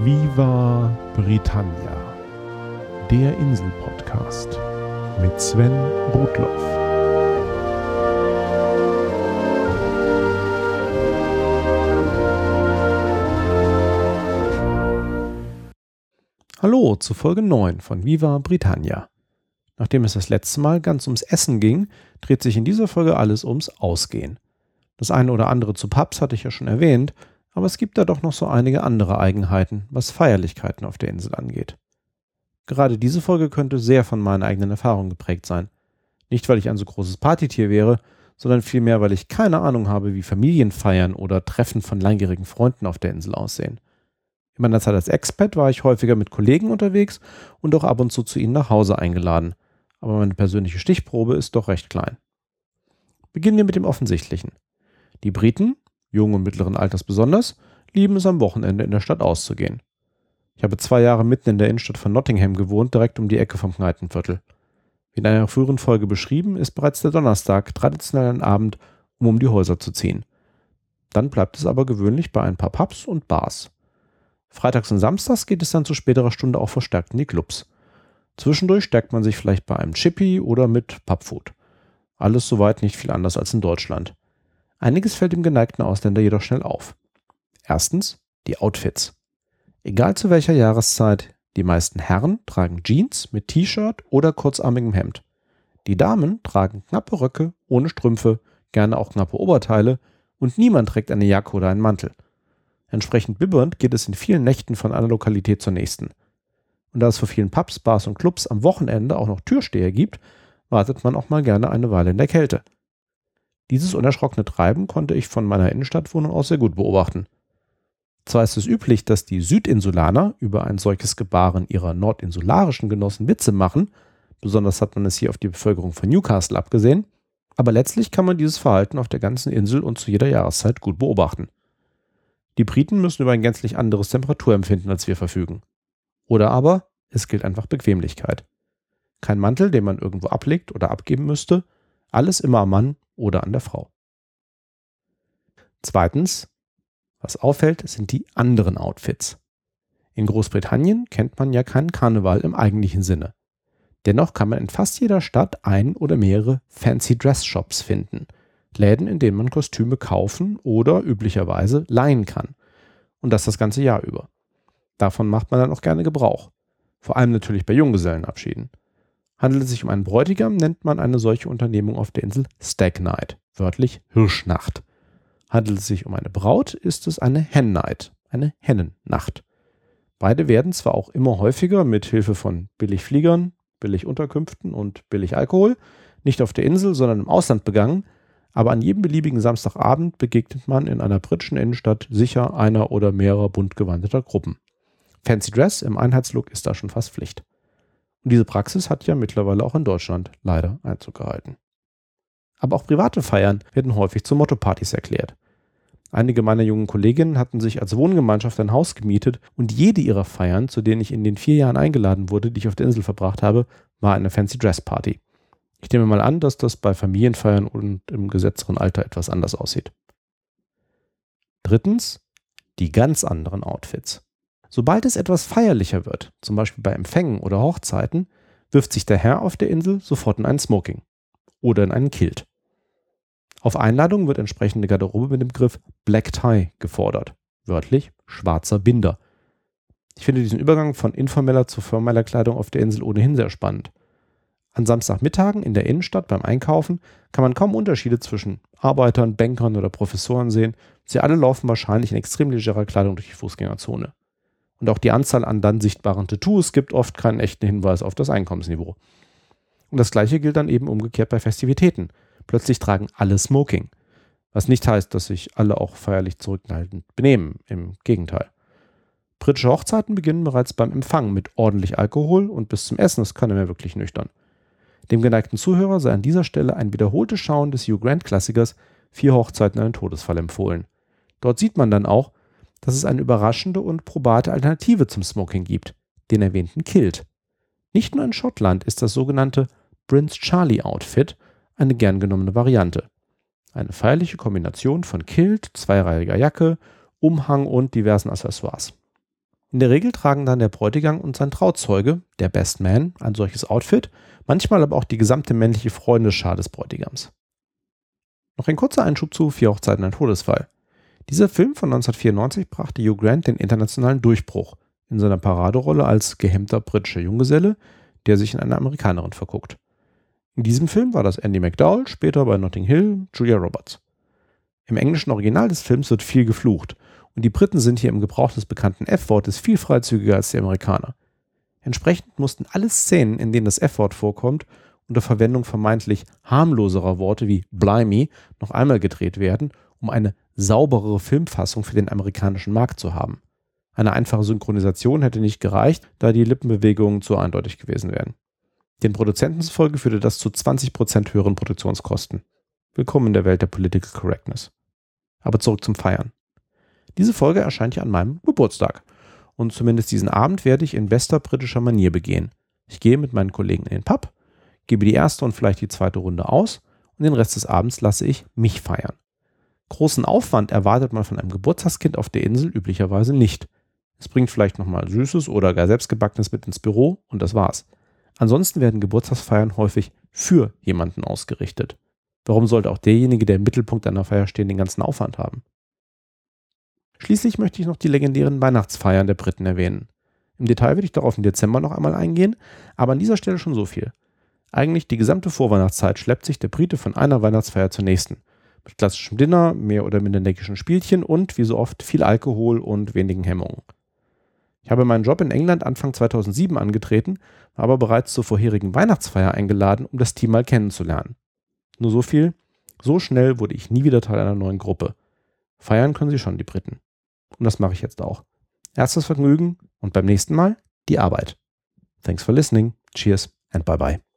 Viva Britannia, der Insel-Podcast mit Sven Rudloff. Hallo zu Folge 9 von Viva Britannia. Nachdem es das letzte Mal ganz ums Essen ging, dreht sich in dieser Folge alles ums Ausgehen. Das eine oder andere zu Pubs hatte ich ja schon erwähnt, aber es gibt da doch noch so einige andere Eigenheiten, was Feierlichkeiten auf der Insel angeht. Gerade diese Folge könnte sehr von meinen eigenen Erfahrungen geprägt sein. Nicht, weil ich ein so großes Partytier wäre, sondern vielmehr, weil ich keine Ahnung habe, wie Familienfeiern oder Treffen von langjährigen Freunden auf der Insel aussehen. In meiner Zeit als Expat war ich häufiger mit Kollegen unterwegs und auch ab und zu zu ihnen nach Hause eingeladen, aber meine persönliche Stichprobe ist doch recht klein. Beginnen wir mit dem Offensichtlichen. Die Briten, jungen und mittleren Alters besonders, lieben es am Wochenende in der Stadt auszugehen. Ich habe zwei Jahre mitten in der Innenstadt von Nottingham gewohnt, direkt um die Ecke vom Kneipenviertel. Wie in einer früheren Folge beschrieben, ist bereits der Donnerstag traditionell ein Abend, um um die Häuser zu ziehen. Dann bleibt es aber gewöhnlich bei ein paar Pubs und Bars. Freitags und Samstags geht es dann zu späterer Stunde auch verstärkt in die Clubs. Zwischendurch stärkt man sich vielleicht bei einem Chippy oder mit Pubfood. Alles soweit nicht viel anders als in Deutschland. Einiges fällt dem geneigten Ausländer jedoch schnell auf. Erstens die Outfits. Egal zu welcher Jahreszeit, die meisten Herren tragen Jeans mit T-Shirt oder kurzarmigem Hemd. Die Damen tragen knappe Röcke ohne Strümpfe, gerne auch knappe Oberteile und niemand trägt eine Jacke oder einen Mantel. Entsprechend bibbernd geht es in vielen Nächten von einer Lokalität zur nächsten. Und da es für vielen Pubs, Bars und Clubs am Wochenende auch noch Türsteher gibt, wartet man auch mal gerne eine Weile in der Kälte. Dieses unerschrockene Treiben konnte ich von meiner Innenstadtwohnung aus sehr gut beobachten. Zwar ist es üblich, dass die Südinsulaner über ein solches Gebaren ihrer nordinsularischen Genossen Witze machen, besonders hat man es hier auf die Bevölkerung von Newcastle abgesehen, aber letztlich kann man dieses Verhalten auf der ganzen Insel und zu jeder Jahreszeit gut beobachten. Die Briten müssen über ein gänzlich anderes Temperaturempfinden als wir verfügen. Oder aber es gilt einfach Bequemlichkeit. Kein Mantel, den man irgendwo ablegt oder abgeben müsste, alles immer am Mann oder an der Frau. Zweitens, was auffällt, sind die anderen Outfits. In Großbritannien kennt man ja keinen Karneval im eigentlichen Sinne. Dennoch kann man in fast jeder Stadt ein oder mehrere Fancy Dress Shops finden. Läden, in denen man Kostüme kaufen oder üblicherweise leihen kann. Und das das ganze Jahr über. Davon macht man dann auch gerne Gebrauch. Vor allem natürlich bei Junggesellenabschieden. Handelt es sich um einen Bräutigam, nennt man eine solche Unternehmung auf der Insel Stag Night, wörtlich Hirschnacht. Handelt es sich um eine Braut, ist es eine Hen Night, eine Hennennacht. Beide werden zwar auch immer häufiger mit Hilfe von Billigfliegern, Billigunterkünften und Billigalkohol nicht auf der Insel, sondern im Ausland begangen, aber an jedem beliebigen Samstagabend begegnet man in einer britischen Innenstadt sicher einer oder mehrerer bunt gewandeter Gruppen. Fancy Dress im Einheitslook ist da schon fast Pflicht. Und diese Praxis hat ja mittlerweile auch in Deutschland leider Einzug gehalten. Aber auch private Feiern werden häufig zu Motto-Partys erklärt. Einige meiner jungen Kolleginnen hatten sich als Wohngemeinschaft ein Haus gemietet und jede ihrer Feiern, zu denen ich in den vier Jahren eingeladen wurde, die ich auf der Insel verbracht habe, war eine Fancy Dress Party. Ich nehme mal an, dass das bei Familienfeiern und im gesetzteren Alter etwas anders aussieht. Drittens, die ganz anderen Outfits. Sobald es etwas feierlicher wird, zum Beispiel bei Empfängen oder Hochzeiten, wirft sich der Herr auf der Insel sofort in einen Smoking oder in einen Kilt. Auf Einladung wird entsprechende Garderobe mit dem Begriff Black Tie gefordert, wörtlich schwarzer Binder. Ich finde diesen Übergang von informeller zu formeller Kleidung auf der Insel ohnehin sehr spannend. An Samstagmittagen in der Innenstadt beim Einkaufen kann man kaum Unterschiede zwischen Arbeitern, Bankern oder Professoren sehen. Sie alle laufen wahrscheinlich in extrem legerer Kleidung durch die Fußgängerzone. Und auch die Anzahl an dann sichtbaren Tattoos gibt oft keinen echten Hinweis auf das Einkommensniveau. Und das gleiche gilt dann eben umgekehrt bei Festivitäten. Plötzlich tragen alle Smoking. Was nicht heißt, dass sich alle auch feierlich zurückhaltend benehmen. Im Gegenteil. Britische Hochzeiten beginnen bereits beim Empfang mit ordentlich Alkohol und bis zum Essen ist keiner mehr wirklich nüchtern. Dem geneigten Zuhörer sei an dieser Stelle ein wiederholtes Schauen des Hugh Grant Klassikers Vier Hochzeiten einen Todesfall empfohlen. Dort sieht man dann auch, dass es eine überraschende und probate Alternative zum Smoking gibt, den erwähnten Kilt. Nicht nur in Schottland ist das sogenannte Prince Charlie Outfit eine gern genommene Variante. Eine feierliche Kombination von Kilt, zweireihiger Jacke, Umhang und diversen Accessoires. In der Regel tragen dann der Bräutigam und sein Trauzeuge, der Best Man, ein solches Outfit, manchmal aber auch die gesamte männliche Freundesschar des Bräutigams. Noch ein kurzer Einschub zu Vier Hochzeiten, ein Todesfall. Dieser Film von 1994 brachte Hugh Grant den internationalen Durchbruch in seiner Paraderolle als gehemmter britischer Junggeselle, der sich in eine Amerikanerin verguckt. In diesem Film war das Andy McDowell, später bei Notting Hill Julia Roberts. Im englischen Original des Films wird viel geflucht und die Briten sind hier im Gebrauch des bekannten F-Wortes viel freizügiger als die Amerikaner. Entsprechend mussten alle Szenen, in denen das F-Wort vorkommt, unter Verwendung vermeintlich harmloserer Worte wie Blimey noch einmal gedreht werden, um eine sauberere Filmfassung für den amerikanischen Markt zu haben. Eine einfache Synchronisation hätte nicht gereicht, da die Lippenbewegungen zu eindeutig gewesen wären. Den Produzenten zufolge führte das zu 20% höheren Produktionskosten. Willkommen in der Welt der Political Correctness. Aber zurück zum Feiern. Diese Folge erscheint ja an meinem Geburtstag. Und zumindest diesen Abend werde ich in bester britischer Manier begehen. Ich gehe mit meinen Kollegen in den Pub, gebe die erste und vielleicht die zweite Runde aus und den Rest des Abends lasse ich mich feiern. Großen Aufwand erwartet man von einem Geburtstagskind auf der Insel üblicherweise nicht. Es bringt vielleicht nochmal Süßes oder gar selbstgebackenes mit ins Büro und das war's. Ansonsten werden Geburtstagsfeiern häufig für jemanden ausgerichtet. Warum sollte auch derjenige, der im Mittelpunkt einer Feier steht, den ganzen Aufwand haben? Schließlich möchte ich noch die legendären Weihnachtsfeiern der Briten erwähnen. Im Detail werde ich darauf im Dezember noch einmal eingehen, aber an dieser Stelle schon so viel. Eigentlich die gesamte Vorweihnachtszeit schleppt sich der Brite von einer Weihnachtsfeier zur nächsten. Mit klassischem Dinner, mehr oder minder neckischen Spielchen und, wie so oft, viel Alkohol und wenigen Hemmungen. Ich habe meinen Job in England Anfang 2007 angetreten, war aber bereits zur vorherigen Weihnachtsfeier eingeladen, um das Team mal kennenzulernen. Nur so viel, so schnell wurde ich nie wieder Teil einer neuen Gruppe. Feiern können sie schon, die Briten. Und das mache ich jetzt auch. Erstes Vergnügen und beim nächsten Mal die Arbeit. Thanks for listening. Cheers and bye bye.